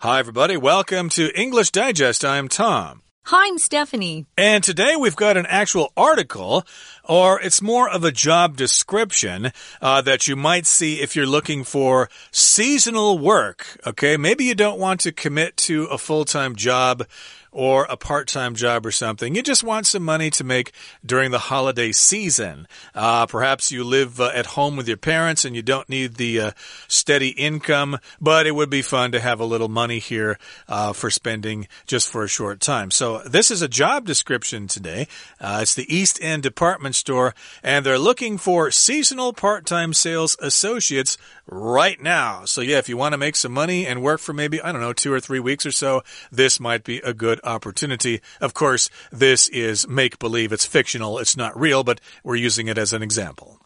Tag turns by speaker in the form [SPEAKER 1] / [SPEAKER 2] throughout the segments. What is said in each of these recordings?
[SPEAKER 1] Hi, everybody. Welcome to English Digest. I'm Tom.
[SPEAKER 2] Hi, I'm Stephanie.
[SPEAKER 1] And today we've got an actual article, or it's more of a job description uh, that you might see if you're looking for seasonal work. Okay, maybe you don't want to commit to a full time job or a part time job or something. You just want some money to make during the holiday season. Uh, perhaps you live uh, at home with your parents and you don't need the uh, steady income, but it would be fun to have a little money here uh, for spending just for a short time. So, this is a job description today. Uh, it's the East End Department Store, and they're looking for seasonal part time sales associates right now. So, yeah, if you want to make some money and work for maybe, I don't know, two or three weeks or so, this might be a good opportunity. Of course, this is make believe. It's fictional. It's not real, but we're using it as an example.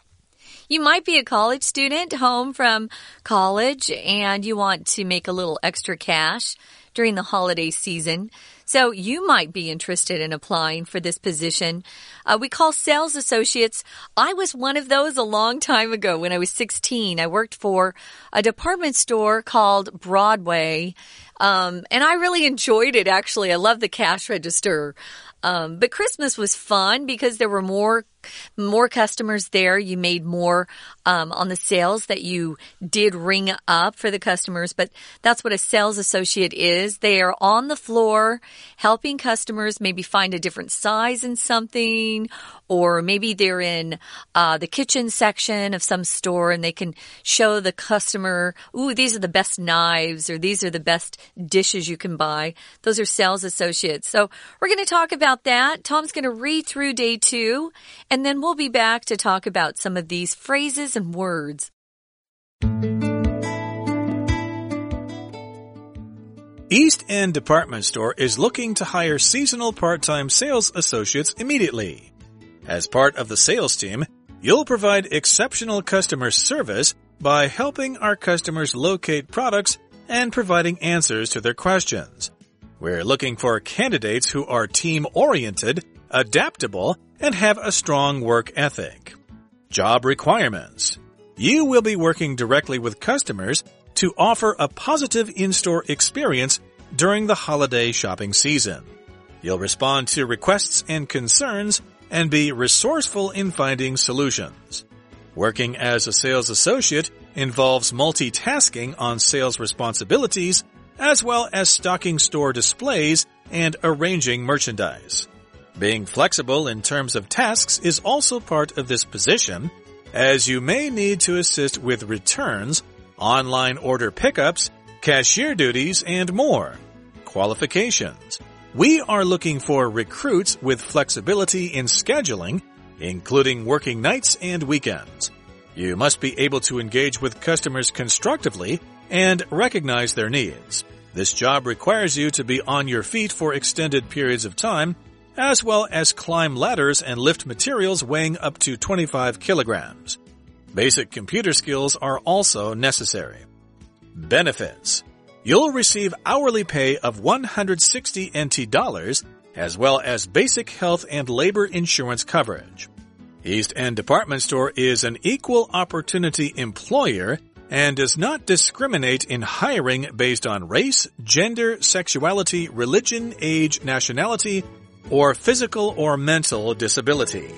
[SPEAKER 2] You might be a college student home from college and you want to make a little extra cash during the holiday season. So you might be interested in applying for this position. Uh, we call sales associates. I was one of those a long time ago when I was 16. I worked for a department store called Broadway. Um, and I really enjoyed it, actually. I love the cash register. Um, but Christmas was fun because there were more more customers there. You made more um, on the sales that you did ring up for the customers. But that's what a sales associate is. They are on the floor helping customers maybe find a different size in something, or maybe they're in uh, the kitchen section of some store and they can show the customer, "Ooh, these are the best knives," or "These are the best dishes you can buy." Those are sales associates. So we're going to talk about that. Tom's going to read through day two and then we'll be back to talk about some of these phrases and words.
[SPEAKER 1] East End Department Store is looking to hire seasonal part-time sales associates immediately. As part of the sales team, you'll provide exceptional customer service by helping our customers locate products and providing answers to their questions. We're looking for candidates who are team-oriented, adaptable, and have a strong work ethic. Job requirements. You will be working directly with customers to offer a positive in-store experience during the holiday shopping season. You'll respond to requests and concerns and be resourceful in finding solutions. Working as a sales associate involves multitasking on sales responsibilities as well as stocking store displays and arranging merchandise. Being flexible in terms of tasks is also part of this position, as you may need to assist with returns, online order pickups, cashier duties, and more. Qualifications. We are looking for recruits with flexibility in scheduling, including working nights and weekends. You must be able to engage with customers constructively and recognize their needs. This job requires you to be on your feet for extended periods of time as well as climb ladders and lift materials weighing up to 25 kilograms. Basic computer skills are also necessary. Benefits. You'll receive hourly pay of 160 NT dollars, as well as basic health and labor insurance coverage. East End Department Store is an equal opportunity employer and does not discriminate in hiring based on race, gender, sexuality, religion, age, nationality, or physical or mental disability.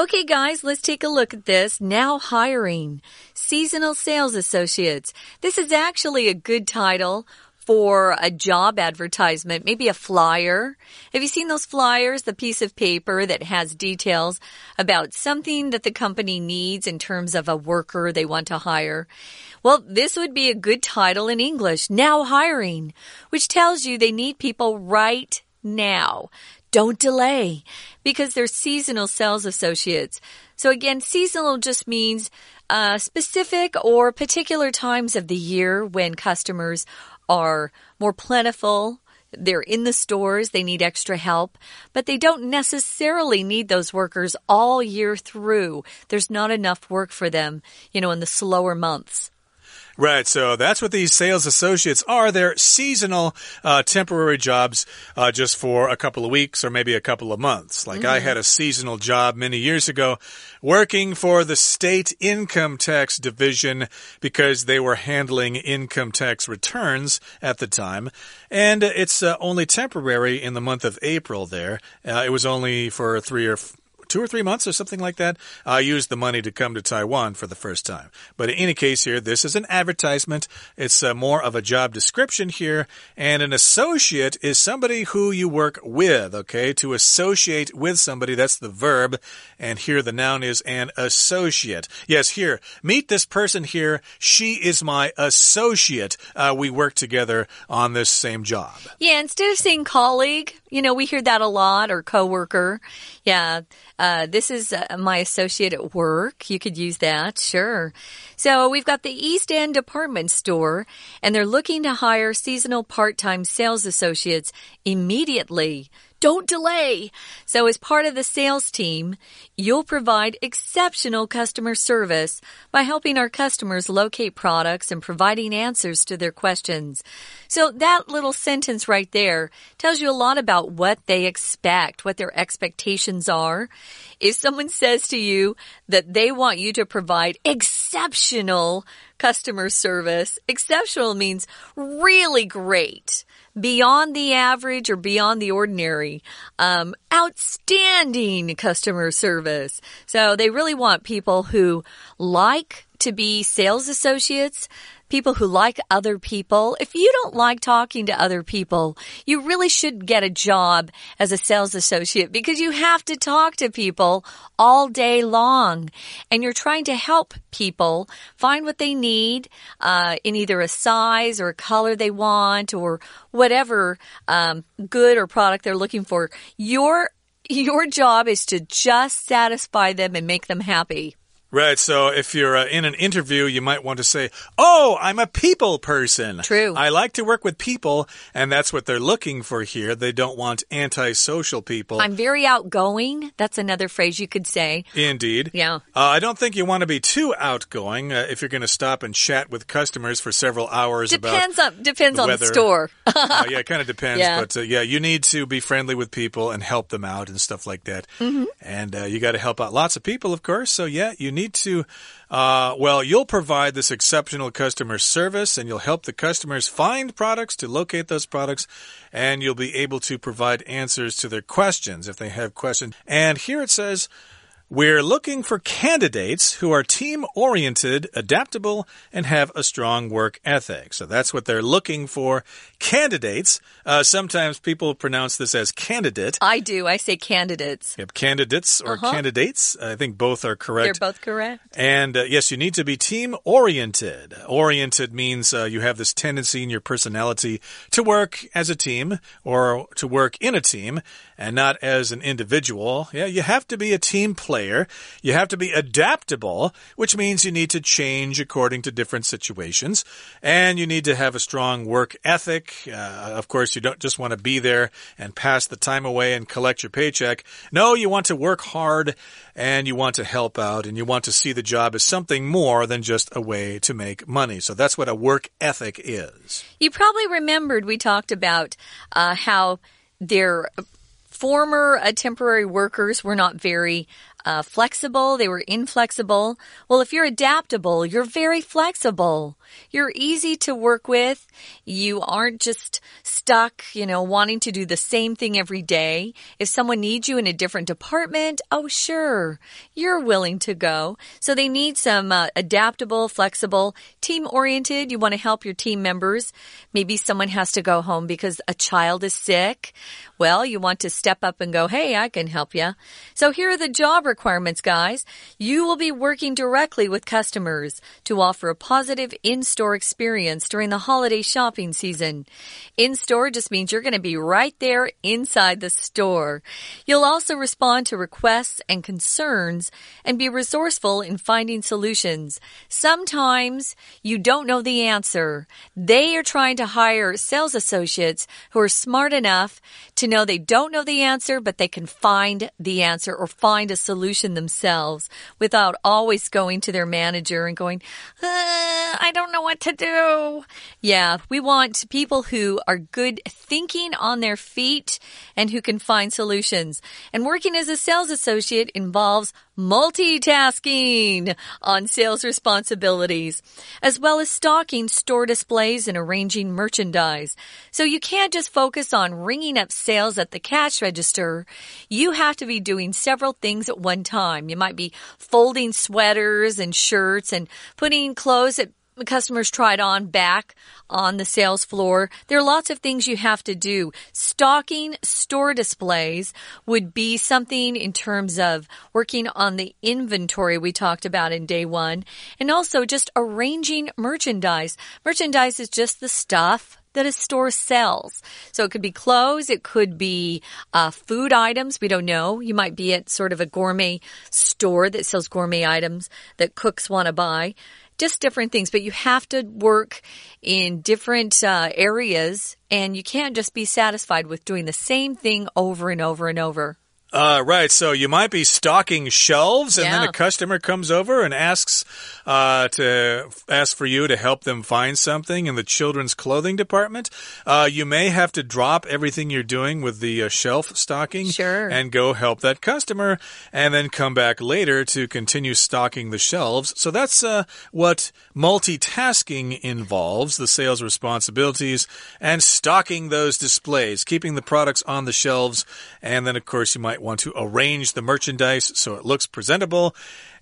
[SPEAKER 2] Okay, guys, let's take a look at this. Now hiring seasonal sales associates. This is actually a good title for a job advertisement, maybe a flyer. Have you seen those flyers? The piece of paper that has details about something that the company needs in terms of a worker they want to hire. Well, this would be a good title in English, now hiring, which tells you they need people right now. Don't delay because they're seasonal sales associates. So again, seasonal just means uh, specific or particular times of the year when customers are more plentiful. They're in the stores, they need extra help, but they don't necessarily need those workers all year through. There's not enough work for them, you know, in the slower months.
[SPEAKER 1] Right. So that's what these sales associates are. They're seasonal, uh, temporary jobs uh, just for a couple of weeks or maybe a couple of months. Like mm. I had a seasonal job many years ago working for the state income tax division because they were handling income tax returns at the time. And it's uh, only temporary in the month of April there. Uh, it was only for three or two or three months or something like that, I used the money to come to Taiwan for the first time. But in any case, here, this is an advertisement. It's uh, more of a job description here. And an associate is somebody who you work with, okay? To associate with somebody, that's the verb. And here the noun is an associate. Yes, here, meet this person here. She is my associate. Uh, we work together on this same job.
[SPEAKER 2] Yeah, instead of saying colleague, you know, we hear that a lot or coworker. Yeah. Uh, this is uh, my associate at work. You could use that, sure. So we've got the East End department store, and they're looking to hire seasonal part time sales associates immediately. Don't delay. So, as part of the sales team, you'll provide exceptional customer service by helping our customers locate products and providing answers to their questions. So, that little sentence right there tells you a lot about what they expect, what their expectations are. If someone says to you that they want you to provide exceptional customer service, exceptional means really great beyond the average or beyond the ordinary. Um, outstanding customer service. So they really want people who like to be sales associates people who like other people. If you don't like talking to other people, you really should get a job as a sales associate because you have to talk to people all day long. And you're trying to help people find what they need uh, in either a size or a color they want or whatever um, good or product they're looking for. Your your job is to just satisfy them and make them happy.
[SPEAKER 1] Right. So if you're uh, in an interview, you might want to say, Oh, I'm a people person.
[SPEAKER 2] True.
[SPEAKER 1] I like to work with people, and that's what they're looking for here. They don't want antisocial people.
[SPEAKER 2] I'm very outgoing. That's another phrase you could say.
[SPEAKER 1] Indeed.
[SPEAKER 2] Yeah. Uh,
[SPEAKER 1] I don't think you want to be too outgoing uh, if you're going to stop and chat with customers for several hours
[SPEAKER 2] depends
[SPEAKER 1] on,
[SPEAKER 2] depends
[SPEAKER 1] the
[SPEAKER 2] on the store.
[SPEAKER 1] Uh, yeah, it kind of depends. Yeah. But uh, yeah, you need to be friendly with people and help them out and stuff like that.
[SPEAKER 2] Mm -hmm.
[SPEAKER 1] And uh, you got to help out lots of people, of course. So yeah, you need to, uh, well, you'll provide this exceptional customer service and you'll help the customers find products to locate those products and you'll be able to provide answers to their questions if they have questions. And here it says, we're looking for candidates who are team oriented, adaptable, and have a strong work ethic. So that's what they're looking for. Candidates. Uh, sometimes people pronounce this as candidate.
[SPEAKER 2] I do. I say candidates.
[SPEAKER 1] Yep, candidates or uh -huh. candidates. I think both are correct.
[SPEAKER 2] They're both correct.
[SPEAKER 1] And uh, yes, you need to be team oriented. Oriented means uh, you have this tendency in your personality to work as a team or to work in a team and not as an individual. Yeah, you have to be a team player. You have to be adaptable, which means you need to change according to different situations. And you need to have a strong work ethic. Uh, of course, you don't just want to be there and pass the time away and collect your paycheck. No, you want to work hard and you want to help out and you want to see the job as something more than just a way to make money. So that's what a work ethic is.
[SPEAKER 2] You probably remembered we talked about uh, how their former uh, temporary workers were not very uh, flexible, they were inflexible. Well, if you're adaptable, you're very flexible. You're easy to work with. You aren't just stuck, you know, wanting to do the same thing every day. If someone needs you in a different department, oh, sure, you're willing to go. So they need some uh, adaptable, flexible, team oriented. You want to help your team members. Maybe someone has to go home because a child is sick. Well, you want to step up and go, hey, I can help you. So here are the job requirements, guys. You will be working directly with customers to offer a positive in-store experience during the holiday shopping season. In-store just means you're going to be right there inside the store. You'll also respond to requests and concerns and be resourceful in finding solutions. Sometimes you don't know the answer. They are trying to hire sales associates who are smart enough to know they don't know the answer, but they can find the answer or find a solution themselves without always going to their manager and going, uh, I don't don't know what to do. Yeah, we want people who are good thinking on their feet and who can find solutions. And working as a sales associate involves multitasking on sales responsibilities, as well as stocking store displays and arranging merchandise. So you can't just focus on ringing up sales at the cash register. You have to be doing several things at one time. You might be folding sweaters and shirts and putting clothes that customers tried on back on the sales floor. There are lots of things you have to do. Stocking store displays would be something in terms of working on the inventory we talked about in day one and also just arranging merchandise. Merchandise is just the stuff that a store sells. So it could be clothes, it could be uh, food items. We don't know. You might be at sort of a gourmet store that sells gourmet items that cooks want to buy just different things, but you have to work in different uh, areas and you can't just be satisfied with doing the same thing over and over and over.
[SPEAKER 1] Uh, right. So you might be stocking shelves, and
[SPEAKER 2] Yeah.
[SPEAKER 1] then a customer comes over and asks uh, to ask for you to help them find something in the children's clothing department. Uh, you may have to drop everything you're doing with the uh, shelf stocking,
[SPEAKER 2] Sure.
[SPEAKER 1] and go help that customer, and then come back later to continue stocking the shelves. So that's uh, what multitasking involves: the sales responsibilities and stocking those displays, keeping the products on the shelves, and then of course you might want to arrange the merchandise so it looks presentable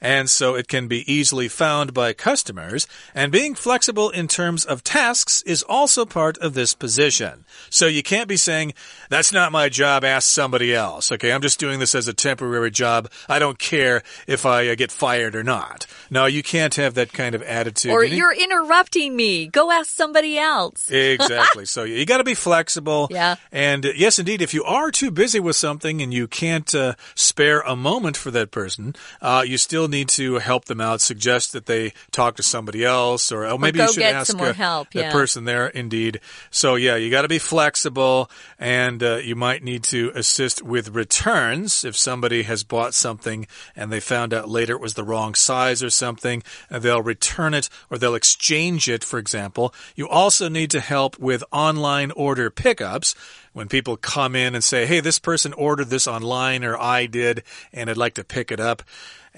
[SPEAKER 1] and so it can be easily found by customers. And being flexible in terms of tasks is also part of this position. So you can't be saying, that's not my job, ask somebody else. Okay, I'm just doing this as a temporary job. I don't care if I uh, get fired or not. No, you can't have that kind of attitude.
[SPEAKER 2] Or
[SPEAKER 1] You
[SPEAKER 2] you're interrupting me. Go ask somebody else.
[SPEAKER 1] exactly. So you got to be flexible.
[SPEAKER 2] Yeah.
[SPEAKER 1] And uh, yes, indeed, if you are too busy with something and you can't uh, spare a moment for that person, uh, you still need to help them out. Suggest that they talk to somebody else, or oh, maybe
[SPEAKER 2] go
[SPEAKER 1] you should ask uh,
[SPEAKER 2] help,
[SPEAKER 1] the
[SPEAKER 2] yeah.
[SPEAKER 1] person there. Indeed. So yeah, you got to be flexible, and uh, you might need to assist with returns if somebody has bought something and they found out later it was the wrong size or something. uh, they'll return it or they'll exchange it, for example. You also need to help with online order pickups. When people come in and say, hey, this person ordered this online or I did, and I'd like to pick it up.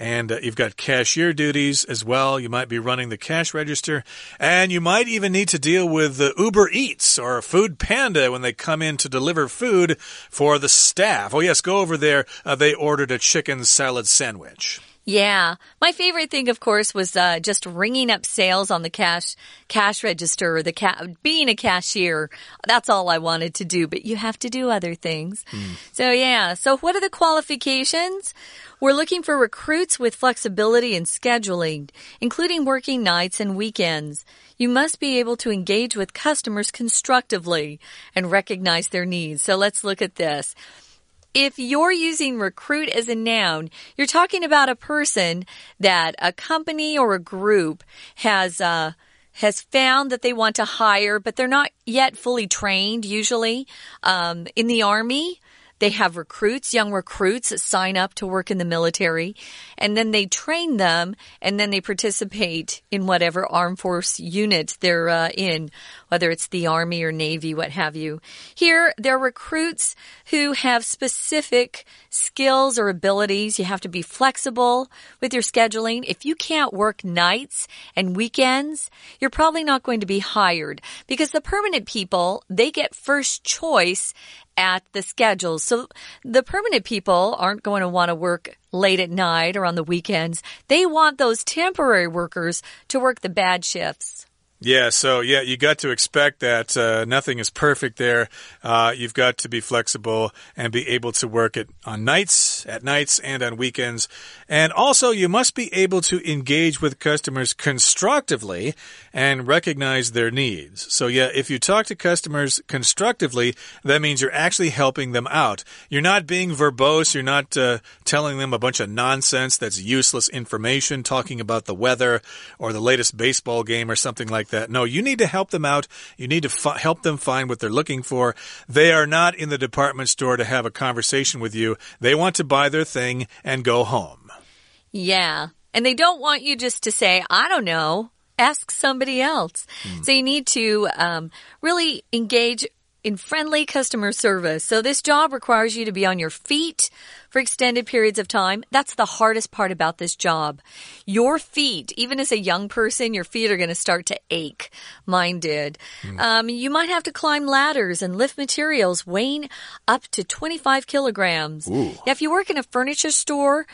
[SPEAKER 1] And uh, you've got cashier duties as well. You might be running the cash register. And you might even need to deal with uh, Uber Eats or Food Panda when they come in to deliver food for the staff. Oh, yes, go over there. Uh, they ordered a chicken salad sandwich.
[SPEAKER 2] Yeah. My favorite thing, of course, was uh, just ringing up sales on the cash cash register or the ca being a cashier. That's all I wanted to do, but you have to do other things. So yeah. So what are the qualifications? We're looking for recruits with flexibility in scheduling, including working nights and weekends. You must be able to engage with customers constructively and recognize their needs. So let's look at this if you're using recruit as a noun, you're talking about a person that a company or a group has uh, has found that they want to hire, but they're not yet fully trained. Usually, um, in the army. They have recruits, young recruits that sign up to work in the military, and then they train them, and then they participate in whatever armed force unit they're uh, in, whether it's the Army or Navy, what have you. Here, they're recruits who have specific skills or abilities. You have to be flexible with your scheduling. If you can't work nights and weekends, you're probably not going to be hired because the permanent people, they get first choice at the schedules. So the permanent people aren't going to want to work late at night or on the weekends. They want those temporary workers to work the bad shifts.
[SPEAKER 1] Yeah, so yeah, you got to expect that uh, nothing is perfect there. Uh, you've got to be flexible and be able to work it on nights, at nights, and on weekends. And also, you must be able to engage with customers constructively and recognize their needs. So yeah, if you talk to customers constructively, that means you're actually helping them out. You're not being verbose. You're not uh, telling them a bunch of nonsense that's useless information, talking about the weather or the latest baseball game or something like that. No, you need to help them out. You need to help them find what they're looking for. They are not in the department store to have a conversation with you. They want to buy their thing and go home.
[SPEAKER 2] Yeah. And they don't want you just to say, I don't know. ask somebody else. So you need to um, really engage in friendly customer service. So this job requires you to be on your feet for extended periods of time. That's the hardest part about this job. Your feet, even as a young person, your feet are going to start to ache. Mine did. Mm. Um, you might have to climb ladders and lift materials weighing up to 25 kilograms.
[SPEAKER 1] Ooh.
[SPEAKER 2] if you work in a furniture store,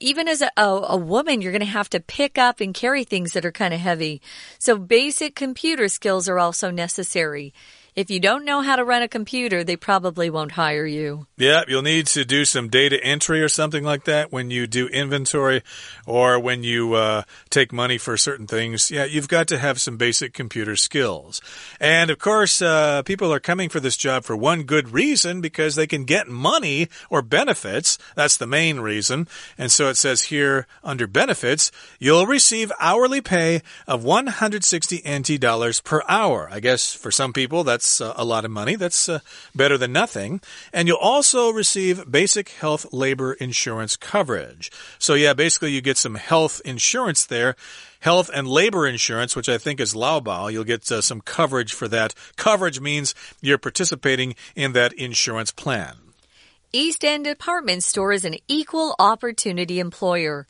[SPEAKER 2] even as a, a, a, woman, you're going to have to pick up and carry things that are kind of heavy. So basic computer skills are also necessary. If you don't know how to run a computer, they probably won't hire you.
[SPEAKER 1] Yeah, you'll need to do some data entry or something like that when you do inventory or when you uh, take money for certain things. Yeah, you've got to have some basic computer skills. And of course, uh, people are coming for this job for one good reason because they can get money or benefits. That's the main reason. And so it says here under benefits, you'll receive hourly pay of 160 NT dollars per hour. I guess for some people, that's that's uh, a lot of money. That's uh, better than nothing. And you'll also receive basic health labor insurance coverage. So, yeah, basically, you get some health insurance there health and labor insurance, which I think is Laobao. You'll get uh, some coverage for that. Coverage means you're participating in that insurance plan.
[SPEAKER 2] East End Department Store is an equal opportunity employer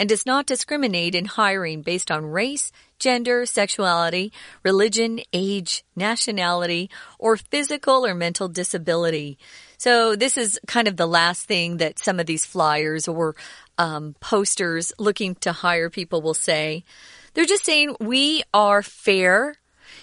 [SPEAKER 2] and does not discriminate in hiring based on race, gender, sexuality, religion, age, nationality, or physical or mental disability. So this is kind of the last thing that some of these flyers or um, posters looking to hire people will say. They're just saying we are fair.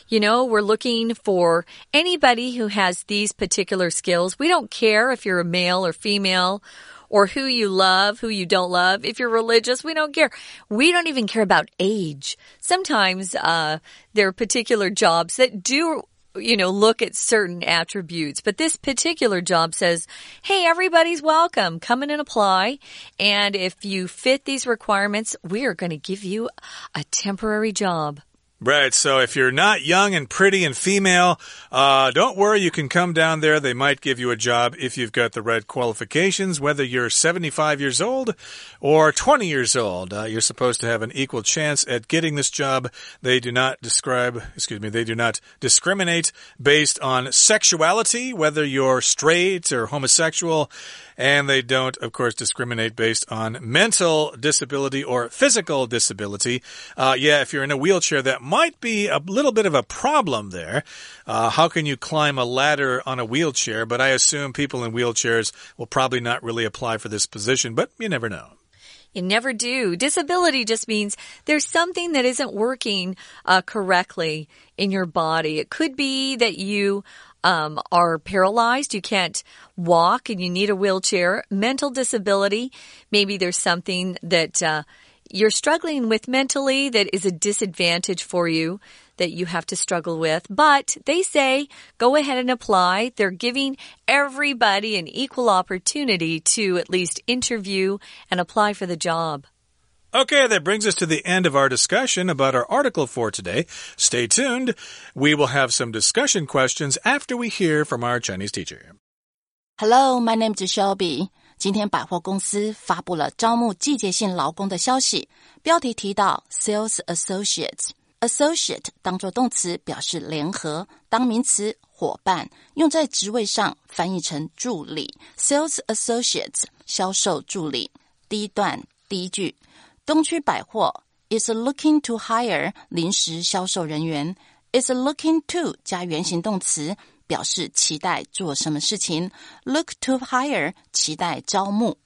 [SPEAKER 2] You know, we're looking for anybody who has these particular skills. We don't care if you're a male or female or who you love, who you don't love. If you're religious, we don't care. We don't even care about age. Sometimes uh, there are particular jobs that do you know, look at certain attributes. But this particular job says, hey, everybody's welcome. Come in and apply. And if you fit these requirements, we are going to give you a temporary job.
[SPEAKER 1] Right. So if you're not young and pretty and female, uh, don't worry. You can come down there. They might give you a job if you've got the right qualifications, whether you're 75 years old or 20 years old. Uh, you're supposed to have an equal chance at getting this job. They do not describe, excuse me, they do not discriminate based on sexuality, whether you're straight or homosexual. And they don't, of course, discriminate based on mental disability or physical disability. Uh, yeah, if you're in a wheelchair, that might be a little bit of a problem there. Uh, how can you climb a ladder on a wheelchair? But I assume people in wheelchairs will probably not really apply for this position, but you never know.
[SPEAKER 2] You never do. Disability just means there's something that isn't working uh, correctly in your body. It could be that you um, are paralyzed, you can't walk, and you need a wheelchair. Mental disability, maybe there's something that uh, you're struggling with mentally that is a disadvantage for you that you have to struggle with. But they say go ahead and apply. They're giving everybody an equal opportunity to at least interview and apply for the job.
[SPEAKER 1] Okay, that brings us to the end of our discussion about our article for today. Stay tuned. We will have some discussion questions after we hear from our Chinese teacher.
[SPEAKER 3] Hello, my name is Shelby. 今天百货公司发布了招募季节性劳工的消息，标题提到 Sales Associates。Associate 当做动词表示联合，当名词伙伴用在职位上翻译成助理。Sales Associates 销售助理。第一段第一句。 东区百货 is looking to hire 临时销售人员，is looking to 加原形动词，表示期待做什么事情。Look to hire 期待招募。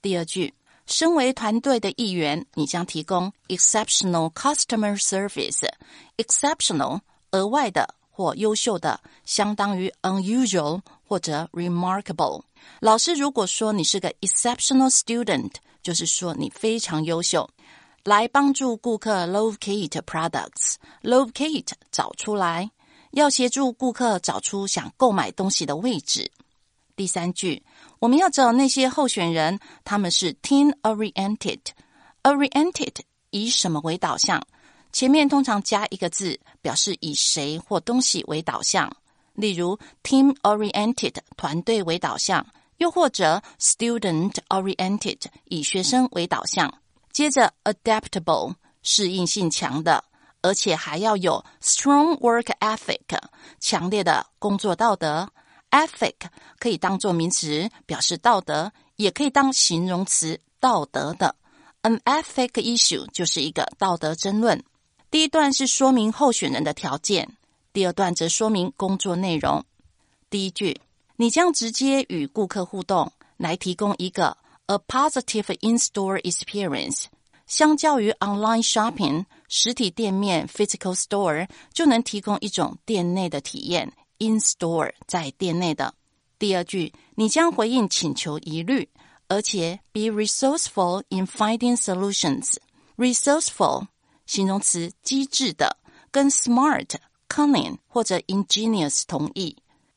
[SPEAKER 3] 第二句，身为团队的一员，你将提供 exceptional customer service。exceptional 额外的或优秀的，相当于 unusual 或者 remarkable。老师如果说你是个 exceptional student。就是说你非常优秀，来帮助顾客 locate products。locate 找出来，要协助顾客找出想购买东西的位置。第三句，我们要找那些候选人，他们是 team oriented。oriented 以什么为导向？前面通常加一个字，表示以谁或东西为导向。例如 team oriented 团队为导向。又或者 student oriented 以学生为导向，接着 adaptable 适应性强的而且还要有 strong work ethic，强烈的工作道德。ethic 可以当做名词表示道德，也可以当形容词道德的。An ethic issue 就是一个道德争论。第一段是说明候选人的条件，第二段则说明工作内容。第一句，你将直接与顾客互动，来提供一个 a positive in-store experience。相较于 online shopping，实体店面 physical store 就能提供一种店内的体验 in store 在店内的。第二句，你将回应请求疑虑。而且 be resourceful in finding solutions。resourceful 形容词机智的，跟 smart、cunning 或者 ingenious 同义。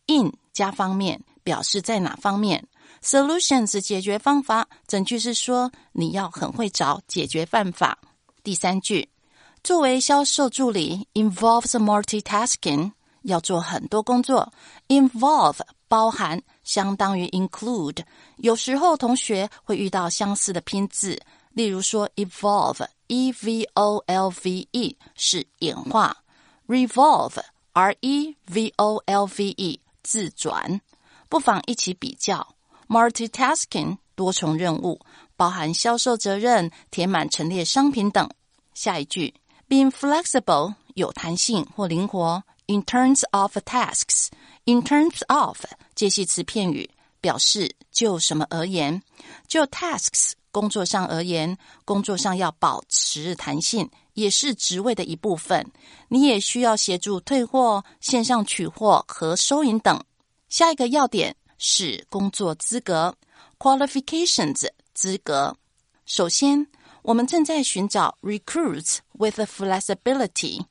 [SPEAKER 3] in 加方面表示在哪方面。solutions 解决方法，整句是说你要很会找解决办法。第三句，作为销售助理 involves multitasking，要做很多工作。involve 包含相当于 include，有时候同学会遇到相似的拼字，例如说 evolve，e v o l v e 是演化，revolve，r e v o l v e 自转，不妨一起比较 multitasking 多重任务，包含销售责任、填满陈列商品等。下一句 being flexible 有弹性或灵活，in terms of tasks。In terms of 介系词片语，表示就什么而言，就 tasks 工作上而言，工作上要保持弹性，也是职位的一部分。你也需要协助退货、线上取货和收银等。下一个要点是工作资格 （qualifications） 资格。首先，我们正在寻找 recruits with flexibility。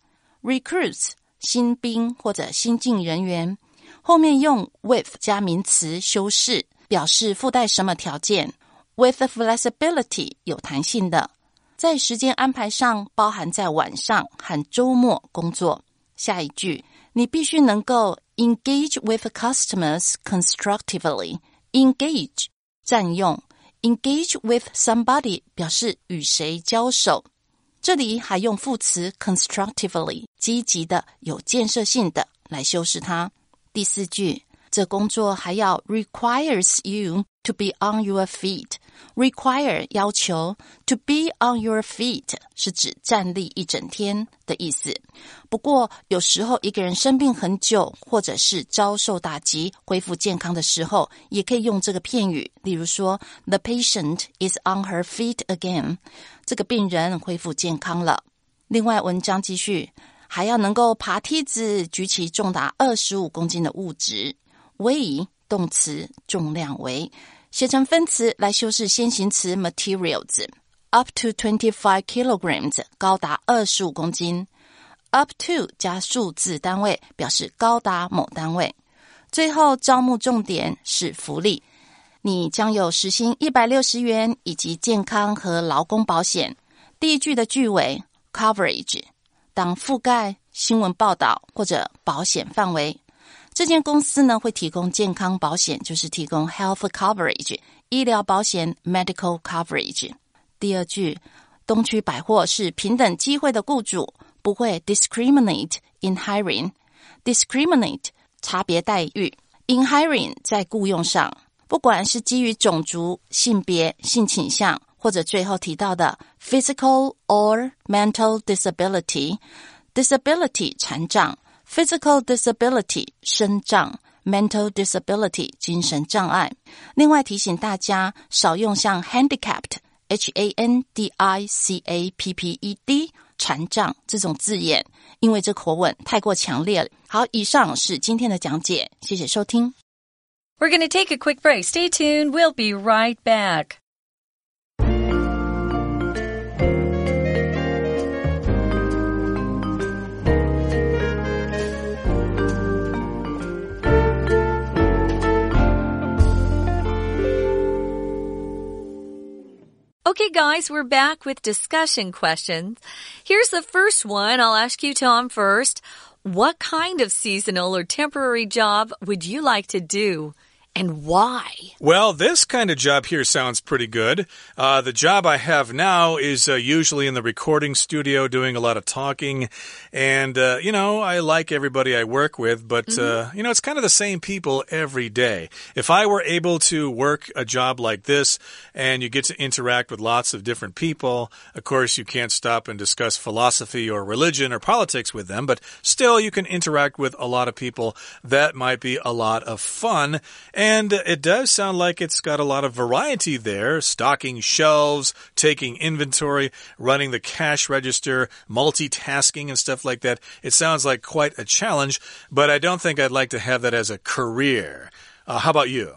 [SPEAKER 3] recruits 新兵或者新进人员。后面用 with 加名词修饰，表示附带什么条件。With flexibility 有弹性的，在时间安排上包含在晚上和周末工作。下一句，你必须能够 engage with customers constructively。engage 占用，engage with somebody 表示与谁交手。这里还用副词 constructively 积极的、有建设性的来修饰它。第四句，这工作还要 requires you to be on your feet。 Require 要求，to be on your feet 是指站立一整天的意思。不过，有时候一个人生病很久，或者是遭受打击，恢复健康的时候，也可以用这个片语。例如说，The patient is on her feet again。这个病人恢复健康了。另外，文章继续。还要能够爬梯子，举起重达二十五公斤的物质。weigh 动词，重量为，写成分词来修饰先行词 materials。up to twenty five kilograms，高达二十五公斤。up to 加数字单位，表示高达某单位。最后招募重点是福利，你将有时薪一百六十元以及健康和劳工保险。第一句的句尾 coverage。当覆盖新闻报道或者保险范围，这间公司呢会提供健康保险，就是提供 health coverage 医疗保险 medical coverage。第二句，东区百货是平等机会的雇主，不会 discriminate in hiring。discriminate 差别待遇，in hiring 在雇佣上，不管是基于种族、性别、性倾向。或者最后提到的 physical or mental disability，disability 残障 physical disability 身障，mental disability 精神障碍。另外提醒大家少用像 handicapped h a n d i c a p p e d 残障这种字眼，因为这口吻太过强烈了。好，以上是今天的讲解，谢谢收听。
[SPEAKER 2] We're going to take a quick break. Stay tuned. We'll be right back. Okay, guys, we're back with discussion questions. Here's the first one. I'll ask you, Tom, first. What kind of seasonal or temporary job would you like to do? And why?
[SPEAKER 1] Well, this kind of job here sounds pretty good. Uh, the job I have now is uh, usually in the recording studio doing a lot of talking. And, uh, you know, I like everybody I work with, but, mm -hmm. you know, it's kind of the same people every day. If I were able to work a job like this and you get to interact with lots of different people, of course, you can't stop and discuss philosophy or religion or politics with them, but still, you can interact with a lot of people. That might be a lot of fun. And it does sound like it's got a lot of variety there stocking shelves, taking inventory, running the cash register, multitasking, and stuff like that. It sounds like quite a challenge, but I don't think I'd like to have that as a career. Uh, how about you?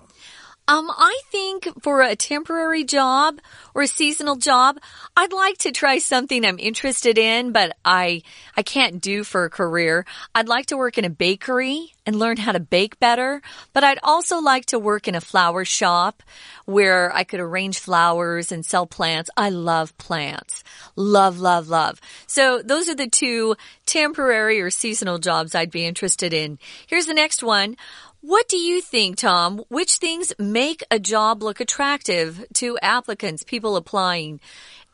[SPEAKER 2] Um, I think for a temporary job or a seasonal job, I'd like to try something I'm interested in, but I, I can't do for a career. I'd like to work in a bakery and learn how to bake better, but I'd also like to work in a flower shop where I could arrange flowers and sell plants. I love plants. Love, love, love. So those are the two temporary or seasonal jobs I'd be interested in. Here's the next one. What do you think, Tom? Which things make a job look attractive to applicants, people applying?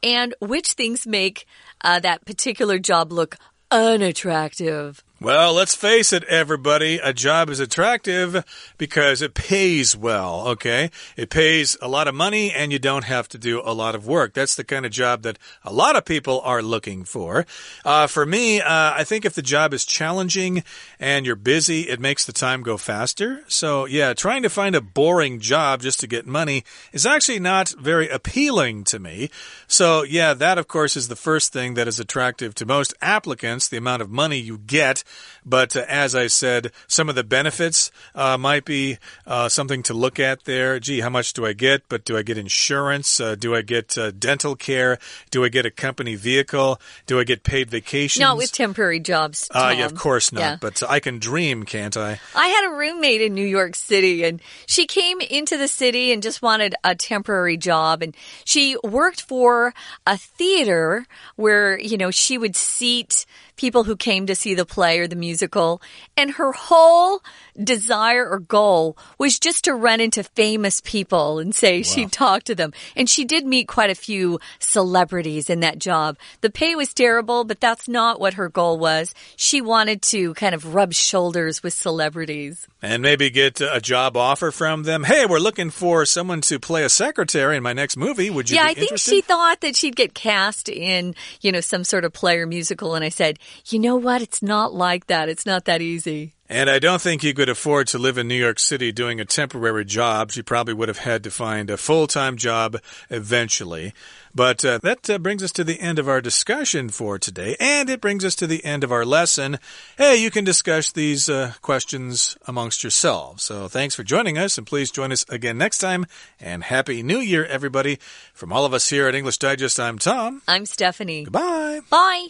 [SPEAKER 2] And which things make uh, that particular job look unattractive?
[SPEAKER 1] Well, let's face it, everybody. A job is attractive because it pays well, okay? It pays a lot of money and you don't have to do a lot of work. That's the kind of job that a lot of people are looking for. Uh, for me, uh, I think if the job is challenging and you're busy, it makes the time go faster. So, yeah, trying to find a boring job just to get money is actually not very appealing to me. So, yeah, that, of course, is the first thing that is attractive to most applicants the amount of money you get. But uh, as I said, some of the benefits uh, might be uh, something to look at there. Gee, how much do I get? But do I get insurance? Uh, do I get uh, dental care? Do I get a company vehicle? Do I get paid vacations?
[SPEAKER 2] Not with temporary jobs.
[SPEAKER 1] Uh, yeah, of course not. Yeah. But I can dream, can't I?
[SPEAKER 2] I had a roommate in New York City, and she came into the city and just wanted a temporary job. And she worked for a theater where, you know, she would seat people who came to see the play or the musical. And her whole desire or goal was just to run into famous people and say wow. she'd talk to them. And she did meet quite a few celebrities in that job. The pay was terrible, but that's not what her goal was. She wanted to kind of rub shoulders with celebrities.
[SPEAKER 1] And maybe get a job offer from them. Hey, we're looking for someone to play a secretary in my next movie. Would you
[SPEAKER 2] yeah,
[SPEAKER 1] I
[SPEAKER 2] think she thought that she'd get cast in, you know, some sort of play or musical. And I said, you know what? It's not like that. It's not that easy.
[SPEAKER 1] And I don't think you could afford to live in New York City doing a temporary job. She probably would have had to find a full time job eventually. But uh, that uh, brings us to the end of our discussion for today, and it brings us to the end of our lesson. Hey, you can discuss these uh, questions amongst yourselves. So thanks for joining us, and please join us again next time. And Happy New Year, everybody. From all of us here at English Digest, I'm Tom.
[SPEAKER 2] I'm Stephanie.
[SPEAKER 1] Goodbye.
[SPEAKER 2] Bye.